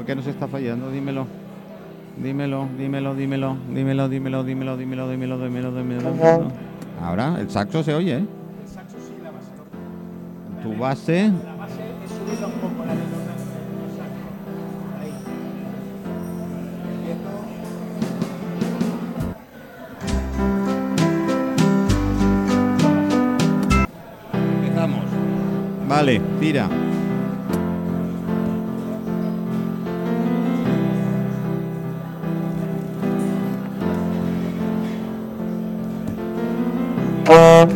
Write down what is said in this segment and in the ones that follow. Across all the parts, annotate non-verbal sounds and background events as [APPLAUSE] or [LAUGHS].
¿Lo que nos está fallando? Dímelo. Dímelo, dímelo, dímelo, dímelo, dímelo, dímelo, dímelo, dímelo, dímelo, dímelo. Ahora, el saxo se oye, ¿eh? El saxo sí, la base. Tu base. La base es subirla un poco la. Vale, tira. Mm-hmm.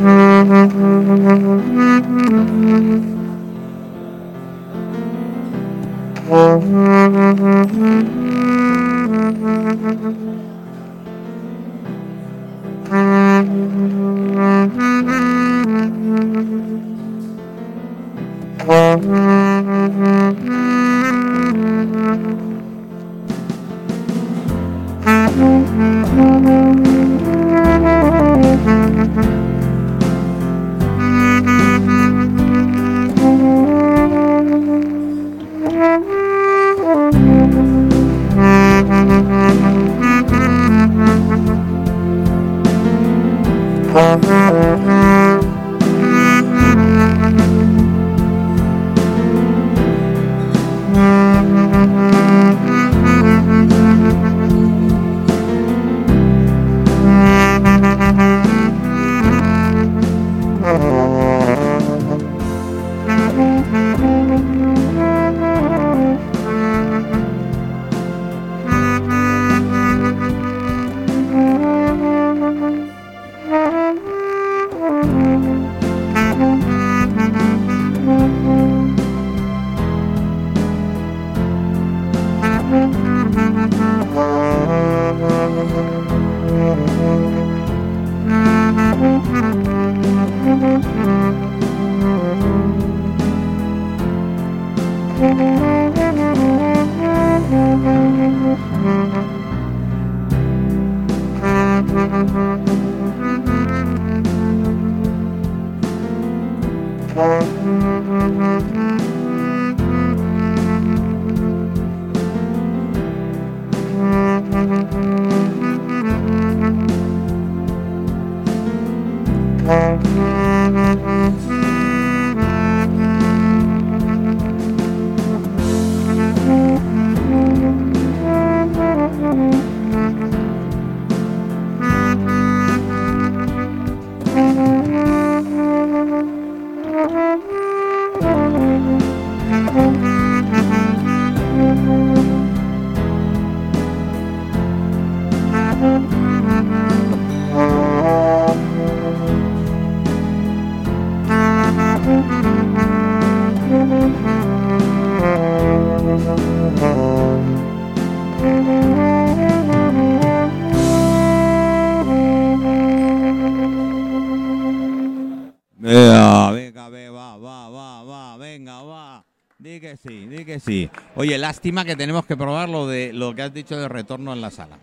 Sí. Oye, lástima que tenemos que probar lo de lo que has dicho de retorno en la sala.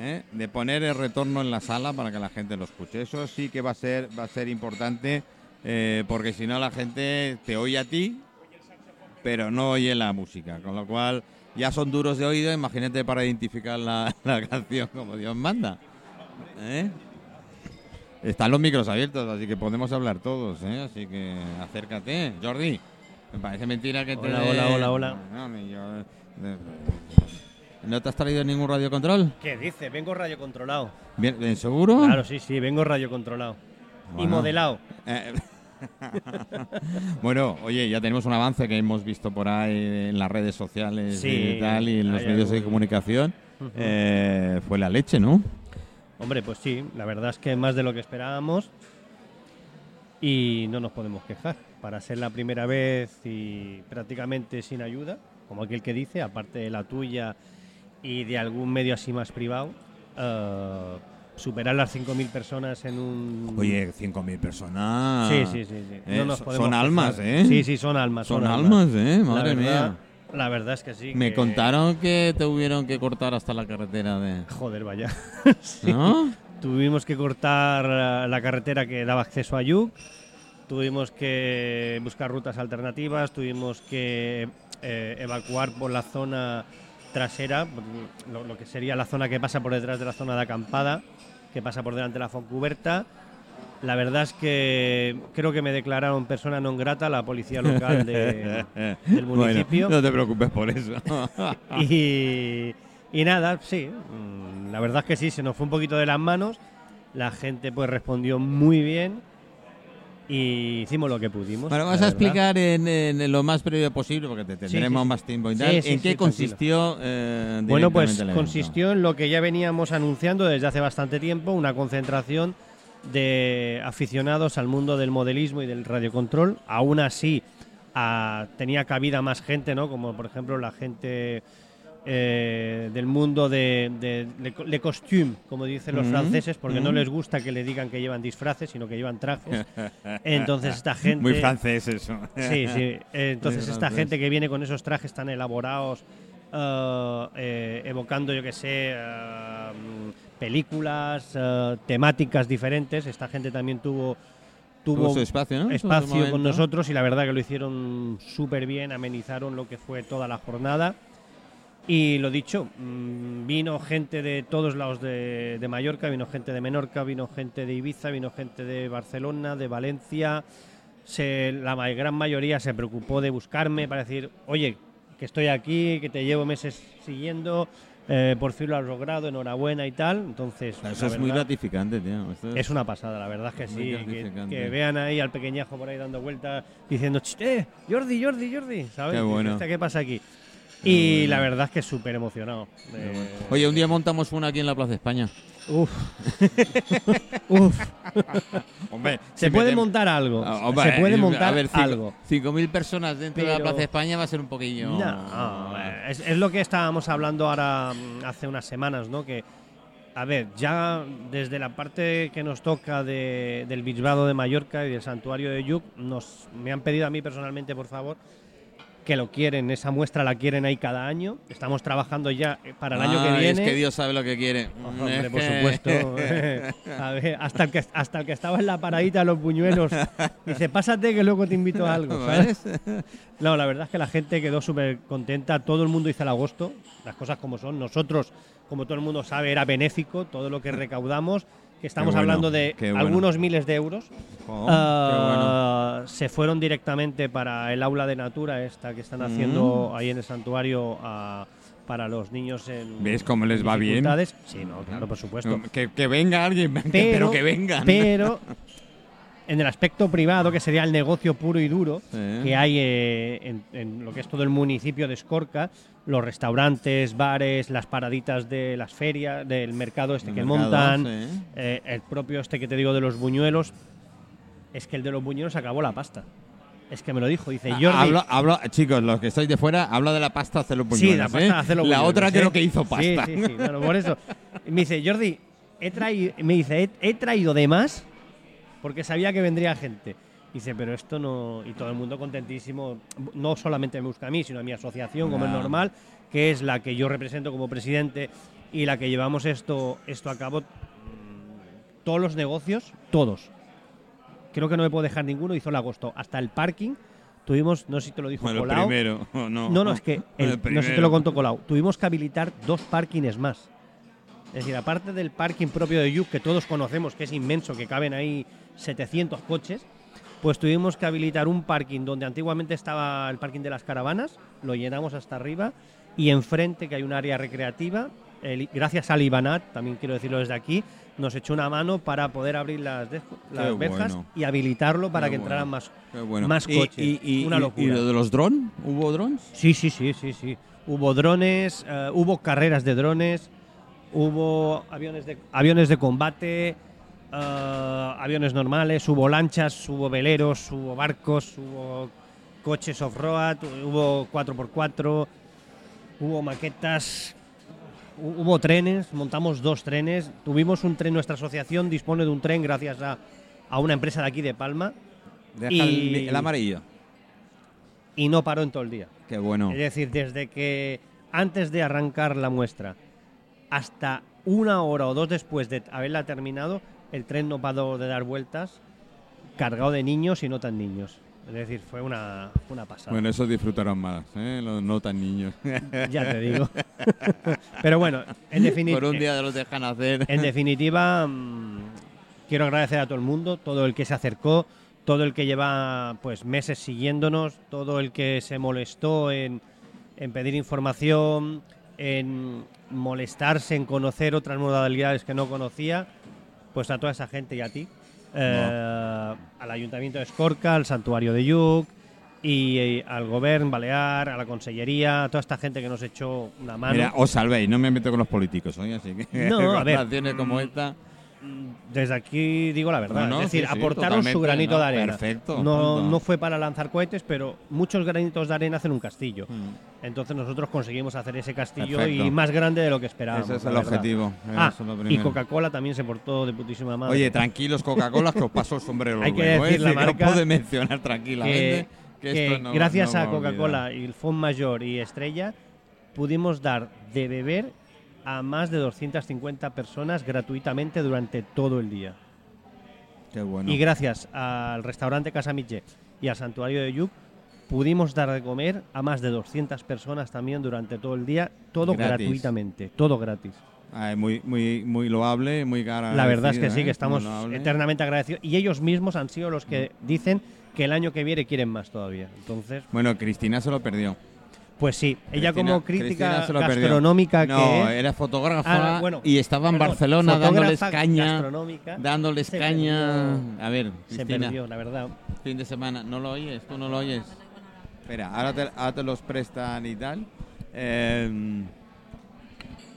¿Eh? De poner el retorno en la sala para que la gente lo escuche. Eso sí que va a ser, va a ser importante, eh, porque si no la gente te oye a ti, pero no oye la música. Con lo cual ya son duros de oído, imagínate para identificar la, [LAUGHS] la canción como Dios manda. ¿Eh? Están los micros abiertos, así que podemos hablar todos, ¿eh? Así que acércate. Jordi, me parece mentira que te... Hola, hola, hola, hola. No, yo- ¿No te has traído ningún radiocontrol? ¿Qué dice? Vengo radio controlado. ¿Bien, seguro? Claro, sí, sí, vengo radio controlado. Y Bueno. modelado. Eh, [LAUGHS] bueno, oye, ya tenemos un avance que hemos visto por ahí en las redes sociales Sí, y tal, y en los medios de comunicación. Eh, fue la leche, ¿no? Hombre, pues sí, la verdad es que más de lo que esperábamos y no nos podemos quejar. Para ser la primera vez y prácticamente sin ayuda, como aquel que dice, aparte de la tuya y de algún medio así más privado, eh, superar las 5.000 personas en un... Oye, 5.000 personas. Sí, sí, sí. sí. Eh, No nos son- son almas, quejar. ¿eh? Sí, sí, son almas. Son almas, ¿eh? La Madre verdad- mía. La verdad es que sí. Me que- contaron que tuvieron que cortar hasta la carretera de... Joder, vaya. [LAUGHS] Sí. ¿No? Tuvimos que cortar eh, la carretera que daba acceso a Yuc. Tuvimos que buscar rutas alternativas. Tuvimos que eh, evacuar por la zona trasera, lo, lo que sería la zona que pasa por detrás de la zona de acampada, que pasa por delante de la Foncuberta. La verdad es que creo que me declararon persona non grata la policía local de- [LAUGHS] del Bueno, municipio. no te preocupes por eso. [LAUGHS] Y, y nada, sí, mm, la verdad es que sí, se nos fue un poquito de las manos. La gente pues respondió muy bien y hicimos lo que pudimos. Bueno, vamos a explicar en, en lo más breve posible, porque te tendremos sí, sí. más tiempo y tal. sí, ¿En qué consistió? eh, Bueno, pues consistió en lo que ya veníamos anunciando desde hace bastante tiempo, una concentración de aficionados al mundo del modelismo y del radiocontrol. Aún así, ah, tenía cabida más gente, ¿no? Como por ejemplo la gente eh, del mundo de, de, de co- de costume, como dicen los Ujú, franceses, porque no ujú. les gusta que le digan que llevan disfraces, sino que llevan trajes. [LAUGHS] Entonces esta gente... Muy francés eso. Sí, sí. Entonces Muy esta francés. gente que viene con esos trajes tan elaborados, eh, eh, evocando, yo que sé, películas, eh, temáticas diferentes, esta gente también tuvo tuvo su espacio, ¿no? Espacio con nosotros y la verdad que lo hicieron súper bien, amenizaron lo que fue toda la jornada. Y lo dicho, mm, vino gente de todos lados de, de Mallorca, vino gente de Menorca, vino gente de Ibiza, vino gente de Barcelona, de Valencia. Se- la gran mayoría se preocupó de buscarme para decir, oye, que estoy aquí, que te llevo meses siguiendo, eh, por fin lo has logrado, enhorabuena y tal. Entonces, Eso la es muy gratificante, tío. Esto es una pasada, la verdad es que sí. Que, vean ahí al pequeñajo por ahí dando vueltas diciendo, "Ch, eh, Jordi, Jordi, Jordi, ¿sabes? Qué bueno. Dice, ¿Qué pasa aquí? Y bueno. la verdad es que súper emocionado. Eh, Oye, un día montamos una aquí en la Plaza España. Uf. [LAUGHS] Uf. [LAUGHS] Hombre, Se puede montar algo. Ah, hombre, se puede eh, montar a ver, cinco- algo. 5.000 personas dentro de la Pero- Plaza España va a ser un poquillo. No, eh, es, es lo que estábamos hablando ahora mm, hace unas semanas, ¿no? Que, a ver, ya desde la parte que nos toca de- del Bisbado de Mallorca y del Santuario de Yuc, nos, me han pedido a mí personalmente, por favor, que lo quieren, esa muestra la quieren ahí cada año. Estamos trabajando ya eh, para el año que Ah, viene. Es que Dios sabe lo que quiere. Hombre, Es por supuesto. [LAUGHS] [LAUGHS] A ver, hasta el, que, hasta el que estaba en la paradita de los buñuelos dice, pásate que luego te invito a algo, [LAUGHS] ¿sabes? No, la verdad es que la gente quedó súper contenta. Todo el mundo hizo el agosto, las cosas como son. Nosotros, como todo el mundo sabe, era benéfico todo lo que recaudamos, que estamos bueno, hablando de bueno. algunos miles de euros. Jo, Ah, bueno. Se fueron directamente para el aula de Natura, esta que están haciendo ahí en el santuario para los niños en. ¿Ves cómo les va bien? Sí, no, claro, por supuesto. Que, que venga alguien, [LAUGHS] pero, Pero, que vengan. Pero [LAUGHS] en el aspecto privado, que sería el negocio puro y duro, Sí. que hay eh, en, en lo que es todo el municipio de Escorca, los restaurantes, bares, las paraditas de las ferias, del mercado este El que mercado, montan, sí. eh, el propio este que te digo de los buñuelos, es que el de los buñuelos acabó la pasta. Es que me lo dijo, dice Jordi. Ah, Hablo, hablo- chicos, los que estáis de fuera, habla de la pasta hacer los Sí, buñuelos. la pasta ¿eh? hacer los La buñuelos, otra ¿eh? creo que hizo pasta. Sí, sí, sí. Bueno, por eso. Me dice, Jordi, he traído, me dice, he, he traído de más porque sabía que vendría gente. Dice, pero esto no. Y todo el mundo contentísimo. No solamente me busca a mí, sino a mi asociación, como es Ya. normal, que es la que yo represento como presidente y la que llevamos esto, esto a cabo. mm, Todos los negocios, todos. Creo que no me puedo dejar ninguno, hizo el agosto. Hasta el parking. Tuvimos, no sé si te lo dijo Bueno, Colau. primero. [LAUGHS] no. No, no, es que [LAUGHS] El el- no sé si te lo contó Colau. Tuvimos que habilitar dos parkings más. Es decir, aparte del parking propio de Yuk, que todos conocemos, que es inmenso, que caben ahí 700 coches, pues tuvimos que habilitar un parking donde antiguamente estaba el parking de las caravanas, lo llenamos hasta arriba, y enfrente, que hay un área recreativa, el- gracias al Ibanat, también quiero decirlo desde aquí, nos echó una mano para poder abrir las, de- las verjas bueno. y habilitarlo para Qué que bueno. entraran más, bueno. más coches. Y, y- Una locura. ¿Y lo de los drones? ¿Hubo drones? Sí, sí, sí, sí, sí. Hubo drones, eh, hubo carreras de drones, hubo aviones de, aviones de combate, eh, aviones normales, hubo lanchas, hubo veleros, hubo barcos, hubo coches off-road, hubo 4x4, hubo maquetas, hu- hubo trenes, montamos dos trenes, tuvimos un tren, nuestra asociación dispone de un tren gracias a, a una empresa de aquí de Palma Deja Y- el, el amarillo. y no paró en todo el día. Qué bueno. Es decir, desde que antes de arrancar la muestra hasta una hora o dos después de haberla terminado, el tren no paró de dar vueltas, cargado de niños y no tan niños. Es decir, fue una, una pasada. Bueno, eso disfrutaron más, ¿eh? los no tan niños. [LAUGHS] Ya te digo. [LAUGHS] Pero bueno, en, defini- Por un día los dejan hacer. en definitiva, mm, quiero agradecer a todo el mundo, todo el que se acercó, todo el que lleva pues meses siguiéndonos, todo el que se molestó en, en pedir información, en molestarse, en conocer otras modalidades que no conocía, pues a toda esa gente y a ti. eh, al Ayuntamiento de Escorca, al Santuario de Yuc y, eh, al Gobierno Balear, a la Consellería, a toda esta gente que nos echó una mano. Mira, os salvéis, no me meto con los políticos hoy, así que No, [LAUGHS] a ver. como esta. Desde aquí digo la verdad, No, no, es decir, sí, sí, aportaron su granito no, de arena. perfecto, no, no fue para lanzar cohetes, pero muchos granitos de arena hacen un castillo. Mm. Entonces nosotros conseguimos hacer ese castillo Perfecto. y más grande de lo que esperábamos. Ese es el objetivo. Ah, eso es lo y. Coca-Cola también se portó de putísima madre. Oye, tranquilos Coca-Cola, que os paso el sombrero [LAUGHS] Hay que luego, ¿eh? decir la Sí, [LAUGHS] que os marca puede mencionar tranquilamente. que, que esto gracias a. Coca-Cola y el Fond Mayor y Estrella pudimos dar de beber a más de 250 personas gratuitamente durante todo el día. Qué bueno. Y gracias al restaurante Casa Mitge y al santuario de Yuc pudimos dar de comer a más de 200 personas también durante todo el día, todo Gratis. gratuitamente, todo gratis. Ah, muy, muy, muy loable, muy cara. La verdad es que sí, ¿eh? que estamos Muy loable. eternamente agradecidos y ellos mismos han sido los que dicen que el año que viene quieren más todavía. Entonces, Bueno, Cristina se lo perdió. Pues sí, ella Cristina- como crítica gastronómica No, que era fotógrafa Ah, bueno, y estaba en perdón, Barcelona dándoles caña. Dándoles se caña. perdió- A ver, se perdió, la verdad. fin de semana. ¿No lo oyes? ¿Tú no lo oyes? Espera, ahora te, ahora te los prestan y tal. Eh,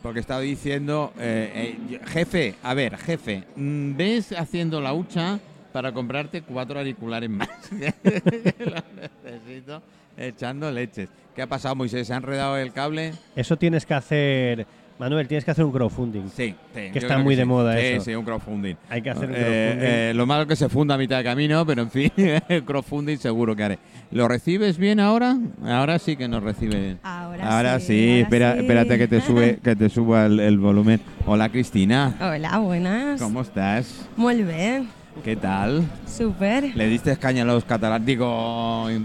porque estaba diciendo, eh, eh, jefe, a ver, jefe, mm, ves haciendo la hucha para comprarte cuatro auriculares más. [LAUGHS] Lo necesito echando leches. ¿Qué ha pasado, Moisés? ¿Se ha enredado el cable? Eso tienes que hacer, Manuel, tienes que hacer un crowdfunding. Sí, sí, yo está muy de sí. moda sí, eso. Sí, un crowdfunding. Hay que hacer un Eh, crowdfunding. eh, lo malo que se funda a mitad de camino, pero en fin, [LAUGHS] el crowdfunding seguro que haré. ¿Lo recibes bien ahora? Ahora sí que nos recibe bien. Ahora, sí, sí, ahora espera, sí. espérate que te sube, [LAUGHS] que te suba el, el volumen. Hola Cristina, Hola, buenas. ¿cómo estás? Muy bien, ¿Qué tal? súper. ¿Le diste caña a los catalanes? Digo. [LAUGHS] Uy,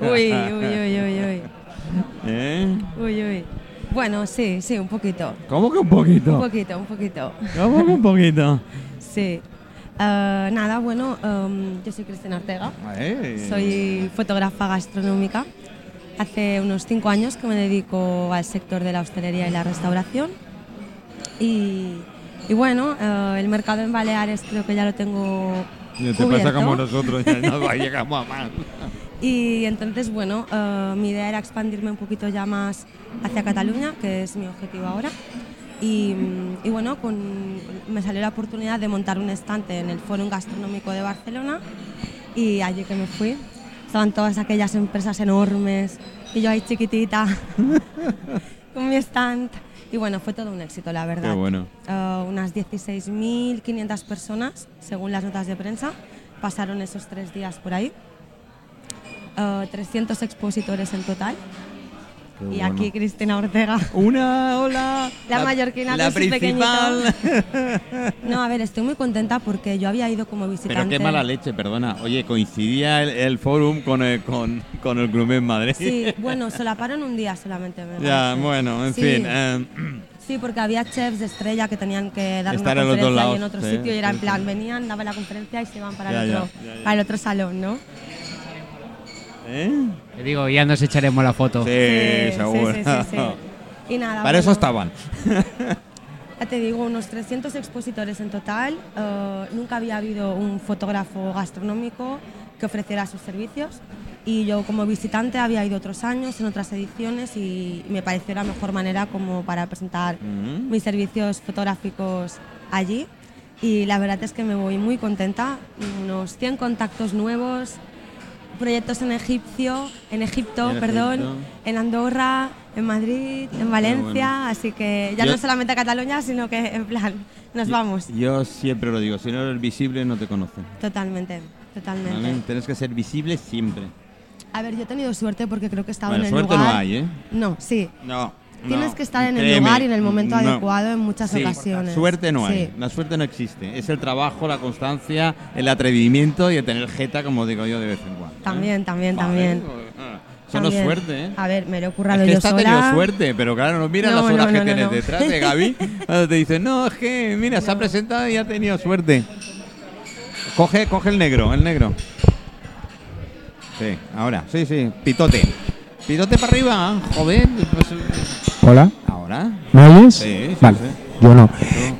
uy, uy, uy, uy. ¿Eh? Uy, uy. Bueno, sí, sí, un poquito. ¿Cómo que un poquito? Un poquito, un poquito. ¿Cómo que un poquito? [LAUGHS] Sí. Ah, nada, bueno, em, yo soy Cristina Ortega. Soy fotógrafa gastronómica. Hace unos cinco años que me dedico al sector de la hostelería y la restauración. Y, y bueno, eh, el mercado en Baleares creo que ya lo tengo Te pasa cubierto. como nosotros, ya no [LAUGHS] llegamos a más. Y entonces, bueno, eh, mi idea era expandirme un poquito ya más hacia Cataluña, que es mi objetivo ahora. Y, y bueno, con, me salió la oportunidad de montar un estante en el Fórum Gastronómico de Barcelona y allí que me fui. Estaban todas aquellas empresas enormes y yo ahí chiquitita [LAUGHS] con mi stand. Y bueno, fue todo un éxito, la verdad. Qué bueno. Eh, unas 16.500 personas, según las notas de prensa, pasaron esos tres días por ahí. Eh, 300 expositores en total. Qué y bueno. aquí Cristina Ortega. Una, hola. La mallorquina la con su principal. No, a ver, estoy muy contenta porque yo había ido como visitante. Pero qué mala leche, perdona. Oye, coincidía el, el forum con el, con, con el Club en Madrid. Sí, bueno, solaparon un día solamente. me ya, parece. bueno, en Sí. fin. eh, Sí, porque había chefs de estrella que tenían que dar Estar una conferencia lados, y en otro sí, sitio y era en plan, venían, daban la conferencia y se iban para, Ya, el, otro, ya, ya. para el otro salón, ¿no? ¿Eh? Te digo, ya nos echaremos la foto. Sí, Sí, seguro. sí, sí, sí, sí. [LAUGHS] Y nada, Para eso bueno, estaban. [LAUGHS] Ya te digo, unos 300 expositores en total. eh, nunca había habido un fotógrafo gastronómico que ofreciera sus servicios. Y yo como visitante había ido otros años en otras ediciones y me pareció la mejor manera como para presentar Mm. mis servicios fotográficos allí. Y la verdad es que me voy muy contenta. Unos 100 contactos nuevos, proyectos en Egipcio, en Egipto, En perdón, Egipto. en Andorra, en Madrid, en Valencia, así que ya Yo- no solamente a Cataluña, sino que en plan, nos vamos. Yo siempre lo digo, si no eres visible no te conocen. Totalmente, totalmente. ¿vale? Tienes que ser visible siempre. A ver, yo he tenido suerte porque creo que estaba Bueno, en el suerte lugar. no hay, ¿eh? No, sí. No. Tienes no, que estar en el créeme, lugar y en el momento no. adecuado en muchas Sí, ocasiones. Suerte no Sí. hay, la suerte no existe. Es el trabajo, la constancia, el atrevimiento y el tener jeta, como digo yo, de vez en cuando. También, también, Vale, también. ah, es También. suerte, ¿eh? A ver, me lo he Es currado que yo sola. tenido suerte, pero claro, no mira No, las horas no, que no, tienes no. detrás de Gaby. [LAUGHS] cuando te dicen, no, es que, mira, se ha presentado y ha tenido suerte. Coge, coge el negro, el negro. Sí, ahora, sí, sí, pitote. Pitote para arriba, joder. pues, Hola, ahora. ¿me oyes? Sí, sí, vale, sí. yo no.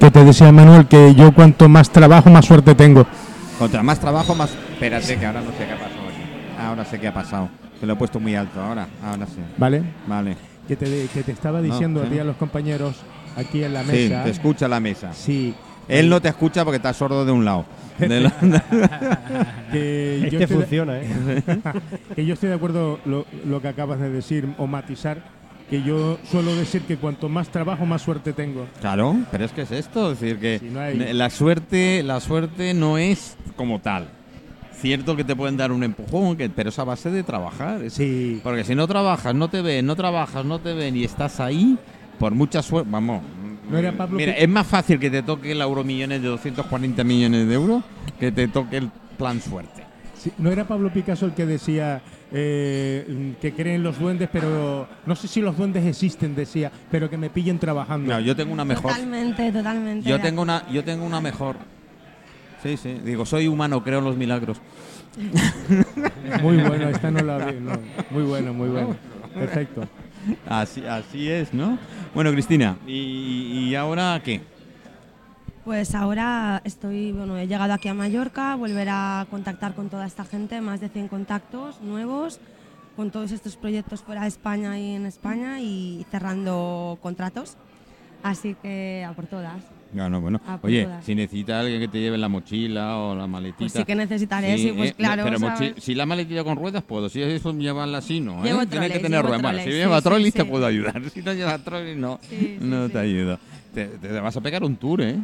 Que te decía Manuel que yo cuanto más trabajo, más suerte tengo. Contra más trabajo, más. Espérate, que ahora no sé qué aquí. Ahora sé qué ha pasado. Que lo he puesto muy alto, ahora, ahora sí. ¿Vale? Vale. Que te, que te estaba diciendo sí. a ti a los compañeros aquí en la Sí, mesa. te escucha la mesa. Sí. Él no te escucha porque está sordo de un lado. [LAUGHS] De la- [LAUGHS] Que yo Este estoy de- funciona, ¿eh? [LAUGHS] que yo estoy de acuerdo lo, lo que acabas de decir o matizar, que yo suelo decir que cuanto más trabajo, más suerte tengo. Claro, pero es que es esto, es decir que Si no hay- la suerte, la suerte no es como tal. Cierto que te pueden dar un empujón, que, pero es a base de trabajar. es- Sí. Porque si no trabajas, no te ven, no trabajas, no te ven y estás ahí, por mucha suerte, vamos. ¿No era Pablo Mira, es más fácil que te toque el euromillones de 240 millones de euros que te toque el plan suerte. Sí, ¿No era Pablo Picasso el que decía eh, que creen los duendes, pero no sé si los duendes existen, decía, pero que me pillen trabajando? No, yo tengo una mejor. Totalmente, totalmente. Yo tengo una, yo tengo una mejor. Sí, sí. Digo, soy humano, creo en los milagros. [LAUGHS] Muy bueno, esta no la vi. no. Muy bueno, muy bueno. Perfecto. Así, así es, ¿no? Bueno, Cristina, ¿y, y ahora qué? Pues ahora estoy, bueno, he llegado aquí a Mallorca, volver a contactar con toda esta gente, más de 100 contactos nuevos, con todos estos proyectos fuera de España y en España y cerrando contratos. Así que a por todas. Bueno, bueno. Ah, pues Oye, si necesita alguien que te lleve la mochila o la maletita. Pues sí que necesitaré, sí, pues eh, claro, Pero ¿sabes? mochi- si la maletita con ruedas puedo, si eso llevarla así, no. ¿eh? Llevo Tiene que tener ruedas. Si lleva sí, sí, trolley te puedo ayudar. [LAUGHS] Si no lleva trolley, no, no te ayudo. Te, te vas a pegar un tour, ¿eh?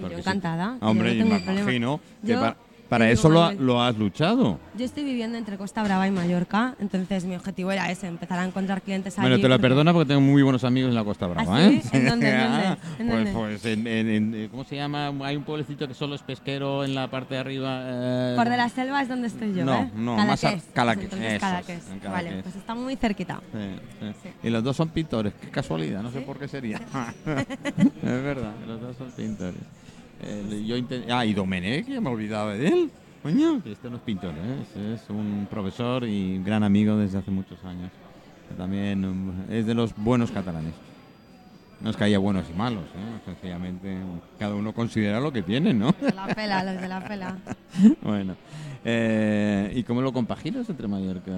Porque yo encantada. yo Hombre, no y tengo me problema. imagino que Yo pa- para eso lo, Manuel, lo has luchado. Yo estoy viviendo entre Costa Brava y Mallorca, entonces mi objetivo era ese, empezar a encontrar clientes allí. Bueno, te lo porque- perdona porque tengo muy buenos amigos en la Costa Brava, ¿Ah, sí? ¿eh? ¿En dónde, en [LAUGHS] dónde? Ah, ¿En pues, dónde? pues en, en- en- ¿cómo se llama? Hay un pueblecito que solo es pesquero en la parte de arriba. eh, Por de la selva es donde estoy yo, No, ¿eh? no, más a- Entonces, es, en Vale, pues está muy cerquita. Sí, sí. Sí. Y los dos son pintores, qué casualidad, no sé por qué sería. [LAUGHS] [LAUGHS] es verdad, los dos son pintores. El- yo ah, y Domenech, ya me olvidaba de él. Coño, que este no es pintor, ¿eh? es, es un profesor y gran amigo desde hace muchos años. También um, es de los buenos catalanes. No es que haya buenos y malos, ¿eh? sencillamente cada uno considera lo que tiene, ¿no? De la pela, los de la pela. [LAUGHS] bueno, eh, ¿y cómo lo compaginas entre Mallorca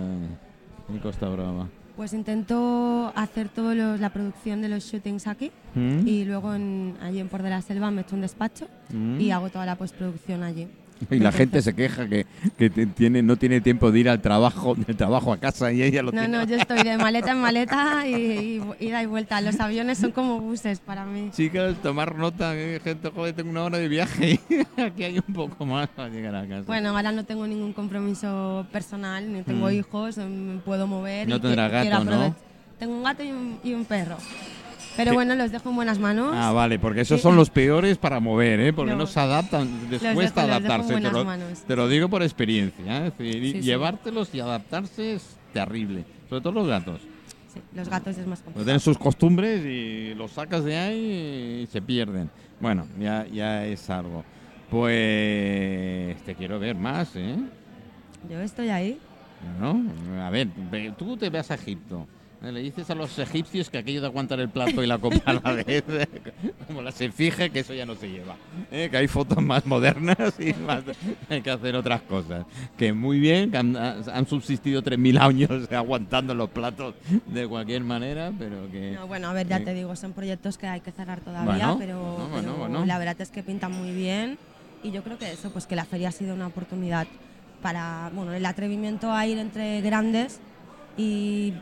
y Costa Brava? Pues intento hacer toda la producción de los shootings aquí ¿Mm? y luego en, allí en Por de la Selva me echo un despacho ¿Mm? y hago toda la postproducción allí. [LAUGHS] Y la gente se queja que, que te- tiene, no tiene tiempo de ir al trabajo, [LAUGHS] del trabajo a casa y ella lo No, tiene. no, yo estoy de [LAUGHS] maleta en maleta y, y ida y vuelta. Los aviones son como buses para mí. Chicas, tomar nota, que gente, joder, tengo una hora de viaje y aquí hay un poco más para llegar a casa. Bueno, ahora no tengo ningún compromiso personal, ni tengo Mm. hijos, me puedo mover. No y que- gato, ¿no? Tengo un gato y un, y un perro. Pero Sí. bueno, los dejo en buenas manos. Ah, vale, porque esos Sí. son los peores para mover, ¿eh? Porque no, No. se adaptan, les cuesta dejo- los dejo en adaptarse. Te lo, manos. te lo digo por experiencia, ¿eh? Es decir, y Sí, sí. llevártelos y adaptarse es terrible. Sobre todo los gatos. Sí, los gatos es más Pues complicado. tienen sus costumbres y los sacas de ahí y se pierden. Bueno, ya, ya es algo. Pues te quiero ver más, ¿eh? Yo estoy ahí. ¿No? A ver, ve- tú te vas a Egipto. Le dices a los egipcios que aquello de aguantar el plato y la copa a la vez, [LAUGHS] eh, como las efige, que eso ya no se lleva. Eh, Que hay fotos más modernas y más, hay que hacer otras cosas. Que muy bien, que han, han subsistido 3.000 años [LAUGHS] aguantando los platos de cualquier manera, pero que... No, bueno, a ver, ya te digo, son proyectos que hay que cerrar todavía, Bueno, pero, bueno, pero la verdad es que pintan muy bien y yo creo que eso, pues que la feria ha sido una oportunidad para, bueno, el atrevimiento a ir entre grandes y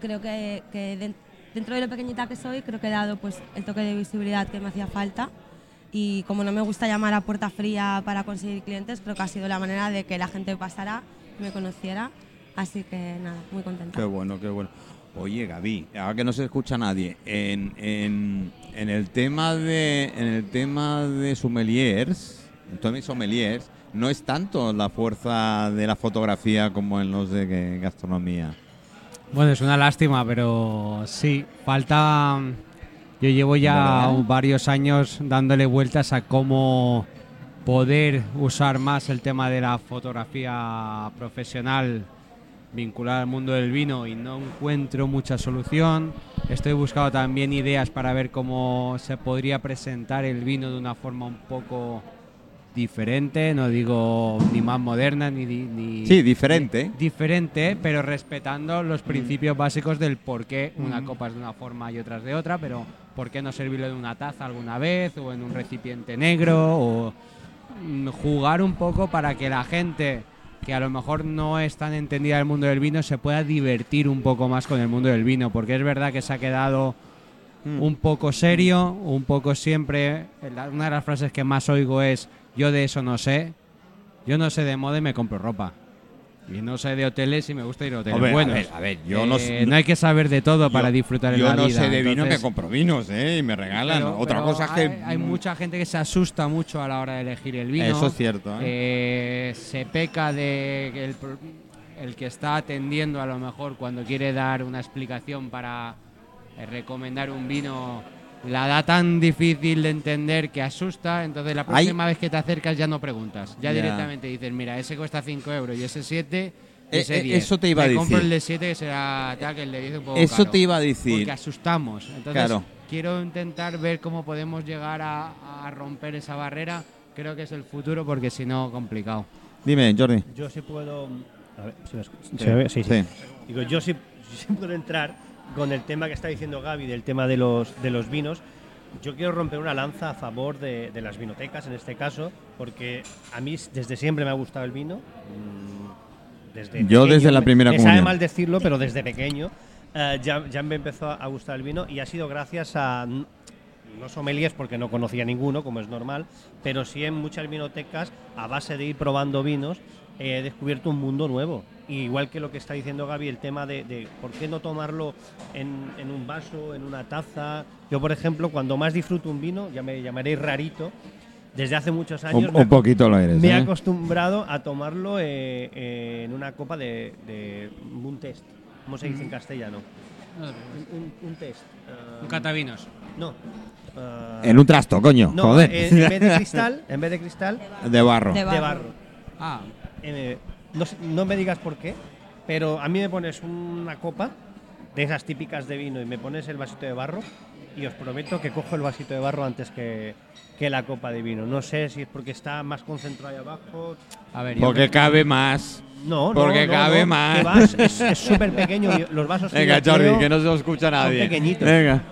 creo que, que den- dentro de lo pequeñita que soy, creo que he dado pues el toque de visibilidad que me hacía falta y como no me gusta llamar a puerta fría para conseguir clientes, creo que ha sido la manera de que la gente pasara, me conociera, así que nada, muy contenta. Qué bueno, qué bueno. Oye, Gaby, ahora que no se escucha nadie, en, en, en el tema de en el tema de sommeliers, Tommy Sommeliers, no es tanto la fuerza de la fotografía como en los de gastronomía. Bueno, es una lástima, pero sí, falta... Yo llevo ya ¿Verdad? varios años dándole vueltas a cómo poder usar más el tema de la fotografía profesional vinculada al mundo del vino y no encuentro mucha solución. Estoy buscando también ideas para ver cómo se podría presentar el vino de una forma un poco diferente, no digo ni más moderna ni... ni Sí, diferente. ni- diferente, pero respetando los principios básicos del por qué una copa es de una forma y otra es de otra, pero por qué no servirlo en una taza alguna vez o en un recipiente negro o mm, jugar un poco para que la gente que a lo mejor no es tan entendida del mundo del vino se pueda divertir un poco más con el mundo del vino, porque es verdad que se ha quedado Mm. un poco serio, un poco siempre. Una de las frases que más oigo es: Yo de eso no sé, yo no sé de moda y me compro ropa. Y no sé de hoteles y me gusta ir a hoteles buenos. ver, a ver, yo no Eh, sé- no hay que saber de todo para Yo- disfrutar en Yo la no vida. sé de vino, entonces- me compro vinos, ¿eh? Y me regalan. pero- Otra pero cosa es que... hay, hay mucha gente que se asusta mucho a la hora de elegir el vino. Eso es cierto, ¿eh? Eh, se peca de que el, el que está atendiendo a lo mejor cuando quiere dar una explicación para eh, recomendar un vino la da tan difícil de entender que asusta, entonces la próxima vez que te acercas ya no preguntas, ya, directamente dices, mira, ese cuesta 5 euros y ese 7, y Eh, ese eh, 10. eso te iba a Me compro decir. el de 7 que será tal, que el de 10 un poco Eso caro, te iba a decir. Porque asustamos. Entonces, Claro. quiero intentar ver cómo podemos llegar a, a romper esa barrera. Creo que es el futuro porque si no, complicado. Dime, Jordi. Yo sí puedo. A ver, ¿se me escucha? Sí. ¿Se me ve? Sí, sí. Sí. Digo, yo sí, sí puedo entrar con el tema que está diciendo Gaby, del tema de los, de los vinos. Yo quiero romper una lanza a favor de, de las vinotecas, en este caso, porque a mí desde siempre me ha gustado el vino. mm, Desde Yo pequeño. desde la Me- primera me sabe mal decirlo, pero desde pequeño eh, ya, ya me empezó a gustar el vino y ha sido gracias a no sommeliers porque no conocía ninguno, como es normal, pero sí en muchas vinotecas, a base de ir probando vinos, eh, he descubierto un mundo nuevo. Y igual que lo que está diciendo Gaby, el tema de, de por qué no tomarlo en, en un vaso, en una taza. Yo, por ejemplo, cuando más disfruto un vino, ya me llamaréis rarito, desde hace muchos años Un, me, un poquito lo eres. me he ¿eh? acostumbrado a tomarlo eh, eh, en una copa de, de un test. ¿Cómo se dice en castellano? Un, un- un test. Un catavinos. no. En un trasto, coño. no, joder. en vez de cristal, en vez de cristal, de barro. De de barro. barro. Ah, no, no me digas por qué, pero a mí me pones una copa de esas típicas de vino y me pones el vasito de barro y os prometo que cojo el vasito de barro antes que, que la copa de vino. No sé si es porque está más concentrado ahí abajo. a ver, yo Porque creo- cabe más. No, no, Porque no, cabe no, más. es- súper pequeño. y Los vasos que [LAUGHS] Venga, Jordi, que no se lo escucha nadie. pequeñitos. Venga.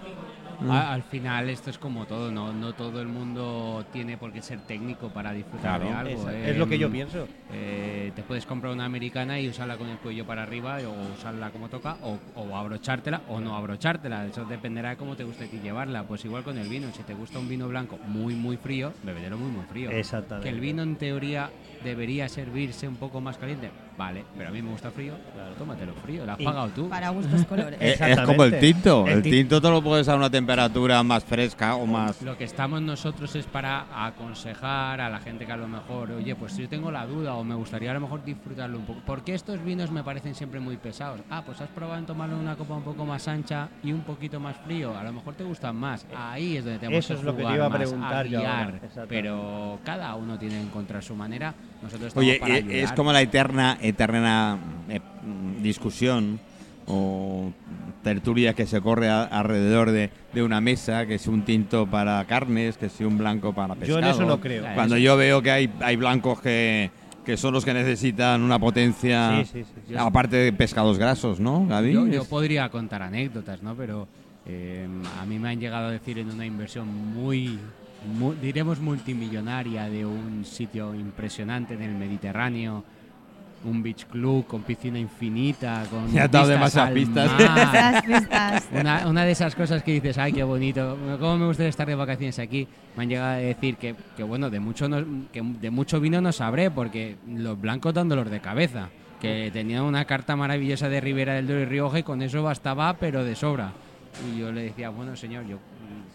A- al final esto es como todo, no, no todo el mundo tiene por qué ser técnico para disfrutar de algo. Es, eh. es lo que yo pienso. Eh, te puedes comprar una americana y usarla con el cuello para arriba o usarla como toca o, o abrochártela o no abrochártela. Eso dependerá de cómo te guste ti llevarla. Pues igual con el vino, si te gusta un vino blanco muy muy frío, bebedelo muy muy frío. Exactamente. Que el vino en teoría debería servirse un poco más caliente. Vale, pero a mí me gusta frío. Tómatelo frío, lo has Y- pagado tú. Para gustos colores. Eh, [LAUGHS] Es como el tinto. El El ti- tinto te lo puedes a una temperatura más fresca o más. Lo que estamos nosotros es para aconsejar a la gente que a lo mejor, oye, pues yo tengo la duda o me gustaría a lo mejor disfrutarlo un poco. ¿Por qué estos vinos me parecen siempre muy pesados? Ah, pues has probado en tomarlo en una copa un poco más ancha y un poquito más frío. A lo mejor te gustan más. Ahí es donde tenemos Eso que es lo que te iba a más, preguntar yo ahora. Pero cada uno tiene que encontrar su manera. Nosotros estamos Oye, para eh, ayudar. es como la eterna, eterna eh, discusión o tertulia que se corre a- alrededor de, de una mesa, que si un tinto para carnes, que si un blanco para Yo pescado. en eso no creo. Cuando yo veo que hay, hay blancos que, que son los que necesitan una potencia, Sí, sí, sí, sí. aparte de pescados grasos, ¿no, Gaby? Yo, yo Es- podría contar anécdotas, ¿no? Pero eh, a mí me han llegado a decir en una inversión muy, mu- diremos multimillonaria de un sitio impresionante en el Mediterráneo, un beach club con piscina infinita, con [LAUGHS] Ya te has dado vistas demasiadas al pistas. mar. [LAUGHS] Esas pistas. Una, una de esas cosas que dices, ay, qué bonito, cómo me gustaría estar de vacaciones aquí. Me han llegado a decir que, que bueno, de mucho, no- que de mucho vino no sabré, porque los blancos dan dolor de cabeza. Que tenían una carta maravillosa de Ribera del Duero y Rioja y con eso bastaba, pero de sobra. Y yo le decía, bueno, señor, yo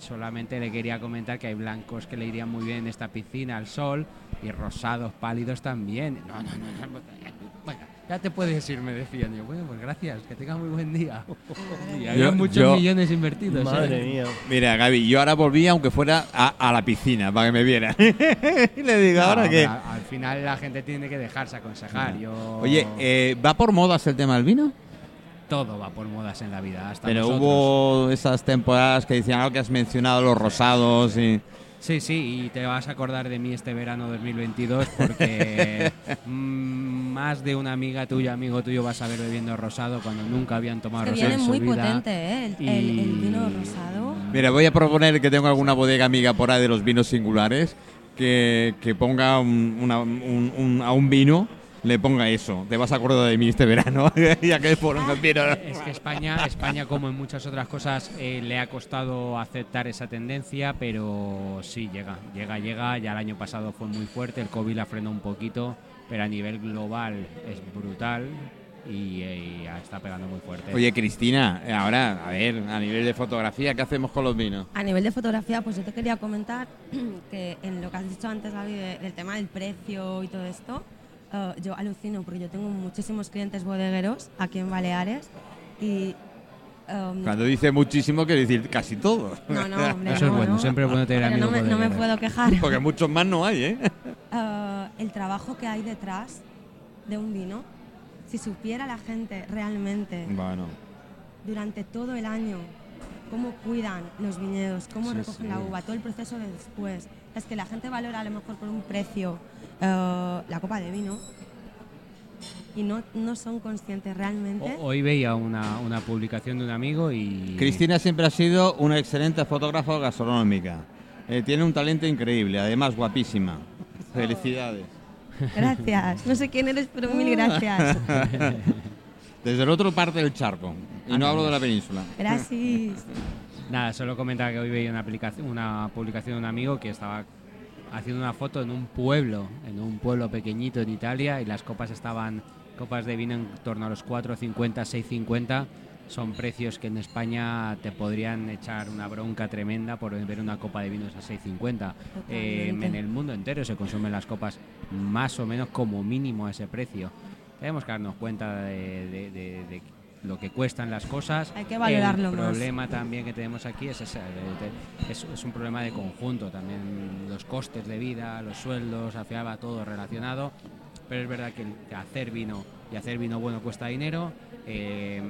solamente le quería comentar que hay blancos que le irían muy bien en esta piscina al sol y rosados pálidos también. No, no, no, no. Bueno, ya te puedes ir, me decían. Yo, bueno, pues gracias, que tengas muy buen día. [LAUGHS] Y había Yo- muchos yo- millones invertidos. ¿eh? Madre mía. Mira, Gaby, yo ahora volví, aunque fuera a, a la piscina, para que me viera. [LAUGHS] y le digo, No, ¿ahora? Al, al final la gente tiene que dejarse aconsejar. Yo, Oye, eh, ¿va por modas el tema del vino? Todo va por modas en la vida. Hasta Pero nosotros. hubo esas temporadas que decían algo que has mencionado, los rosados y... Sí, sí, y te vas a acordar de mí este verano 2022 porque [LAUGHS] mm, más de una amiga tuya, amigo tuyo, vas a ver bebiendo rosado cuando nunca habían tomado Que rosado viene en su muy vida. potente, ¿eh? El, el- el vino rosado. Mira, voy a proponer que tengo alguna bodega amiga por ahí de los vinos singulares que, que ponga un- una- un- un- a un vino, le ponga eso. Te vas a acordar de mí este verano, [LAUGHS] ya que por un. Es que España, España como en muchas otras cosas, eh, le ha costado aceptar esa tendencia, pero sí llega, llega, llega. Ya el año pasado fue muy fuerte, el COVID la frenó un poquito, pero a nivel global es brutal y, eh, y está pegando muy fuerte. Oye, Cristina, ahora, a ver, a nivel de fotografía, ¿qué hacemos con los vinos? A nivel de fotografía, pues yo te quería comentar [CLEARS THROAT] que en lo que has dicho antes, David, de- del tema del precio y todo esto, eh, yo alucino porque yo tengo muchísimos clientes bodegueros aquí en Baleares y... em, Cuando dice muchísimo, quiere decir casi todos. no, no, [LAUGHS] hombre, Eso es no, bueno, no. siempre es bueno tener no amigos me, no me puedo quejar. [LAUGHS] Porque muchos más no hay, ¿eh? [LAUGHS] Eh, el trabajo que hay detrás de un vino, si supiera la gente realmente Bueno. durante todo el año cómo cuidan los viñedos, cómo Sí, recogen sí. la uva, todo el proceso de después. Es que la gente valora a lo mejor por un precio eh, la copa de vino y no, no son conscientes realmente. O- Hoy veía una, una publicación de un amigo y... Cristina siempre ha sido una excelente fotógrafa gastronómica. Eh, tiene un talento increíble, además guapísima. Felicidades. Gracias. No sé quién eres, pero mil gracias. [LAUGHS] Desde el otro parte del charco. Y no hablo de la península. Gracias. Nada, solo comentaba que hoy veía una, aplicación, una publicación de un amigo que estaba haciendo una foto en un pueblo, en un pueblo pequeñito en Italia y las copas estaban, copas de vino en torno a los 4,50, 6,50. Son precios que en España te podrían echar una bronca tremenda por ver una copa de vinos a 6,50. Eh, en el mundo entero se consumen las copas más o menos como mínimo a ese precio. Tenemos que darnos cuenta de, de- de- de lo que cuestan las cosas. Hay que valorarlo El más. problema también que tenemos aquí es, ese, es, es un problema de conjunto. También los costes de vida, los sueldos, al final va todo relacionado. Pero es verdad que, hacer vino y hacer vino bueno cuesta dinero. Eh,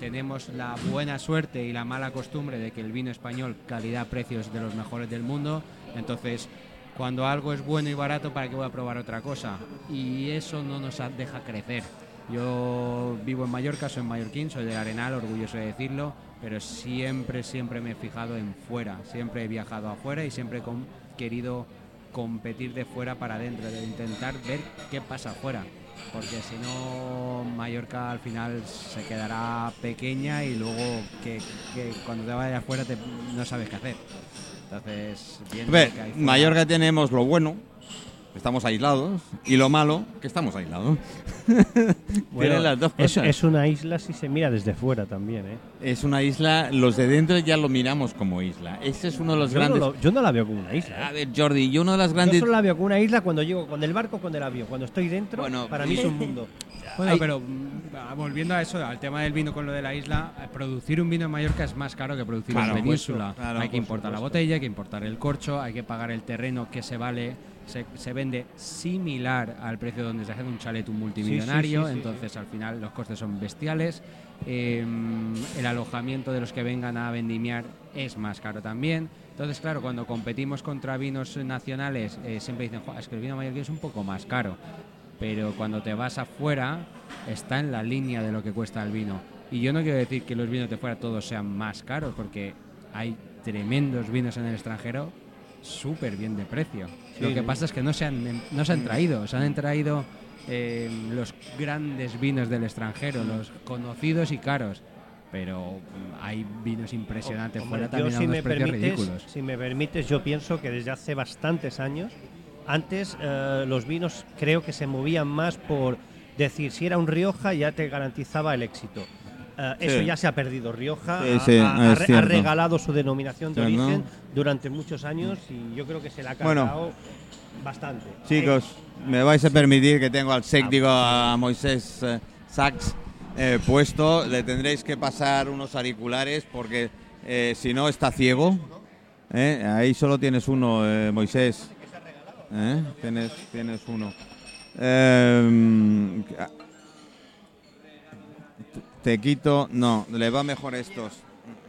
tenemos la buena suerte y la mala costumbre de que el vino español, calidad-precio, es de los mejores del mundo. Entonces, cuando algo es bueno y barato, ¿para qué voy a probar otra cosa? Y eso no nos deja crecer. Yo vivo en Mallorca, soy mallorquín, soy del Arenal, orgulloso de decirlo, pero siempre, siempre me he fijado en fuera, siempre he viajado afuera y siempre he querido competir de fuera para adentro, de intentar ver qué pasa afuera, porque si no Mallorca al final se quedará pequeña y luego que, que cuando te vayas afuera te- no sabes qué hacer. Entonces, fuera- Mallorca tenemos lo bueno, estamos aislados, y lo malo, que estamos aislados. [LAUGHS] Tienen las dos es, cosas. es una isla si se mira desde fuera también, ¿eh? Es una isla, los de dentro ya lo miramos como isla. Ese es uno de los Yo no, grandes... lo- yo no la veo como una isla. A ¿eh? ver, Jordi, yo uno de las Yo grandes... solo la veo como una isla cuando llego con el barco con el avión. Cuando estoy dentro, Bueno, para mí es un mundo. [LAUGHS] Bueno, Hay- pero mm, volviendo a eso, al tema del vino con lo de la isla, eh, producir un vino en Mallorca es más caro que producir Claro, en península. claro, hay que por importar la botella, hay que importar el corcho, hay que pagar el terreno que se vale, se, se vende similar al precio donde se hace un chalet un multimillonario, sí, sí, entonces al final los costes son bestiales. Eh, el alojamiento de los que vengan a vendimiar es más caro también. Entonces, claro, cuando competimos contra vinos nacionales, eh, siempre dicen, "Jo, es que el vino mallorquín es un poco más caro pero cuando te vas afuera está en la línea de lo que cuesta el vino. Y yo no quiero decir que los vinos de fuera todos sean más caros, porque hay tremendos vinos en el extranjero súper bien de precio. lo que pasa es que no se han, no se han traído, se han traído eh, los grandes vinos del extranjero, los conocidos y caros. Pero mm, hay vinos impresionantes Hombre, fuera yo, también a si unos me, precios permites, ridículos. si me permites, yo pienso que desde hace bastantes años, antes eh, los vinos creo que se movían más por decir, si era un Rioja ya te garantizaba el éxito. Eh, eso Sí. ya se ha perdido. Rioja Sí, ha- sí, ha, ha es re- ha cierto. regalado su denominación de origen durante muchos años y yo creo que se la ha Bueno. cargado bastante. Chicos, me vais a permitir que tengo al SEC, digo a Moisés eh, Sachs eh, puesto. Le tendréis que pasar unos auriculares porque eh, si no está ciego. ¿eh? Ahí solo tienes uno, eh, Moisés. ¿Eh? Tienes, tienes uno. Te quito. No, le va mejor estos.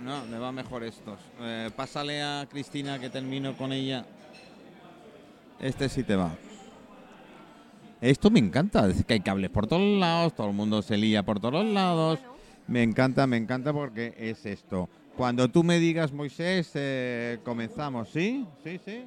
No, le va mejor estos. Eh, pásale a Cristina que termino con ella. Este sí te va. Esto me encanta, es que hay cables por todos lados, todo el mundo se lía por todos lados. Me encanta, me encanta porque es esto. Cuando tú me digas, Moisés, eh, comenzamos, ¿sí? Sí, sí.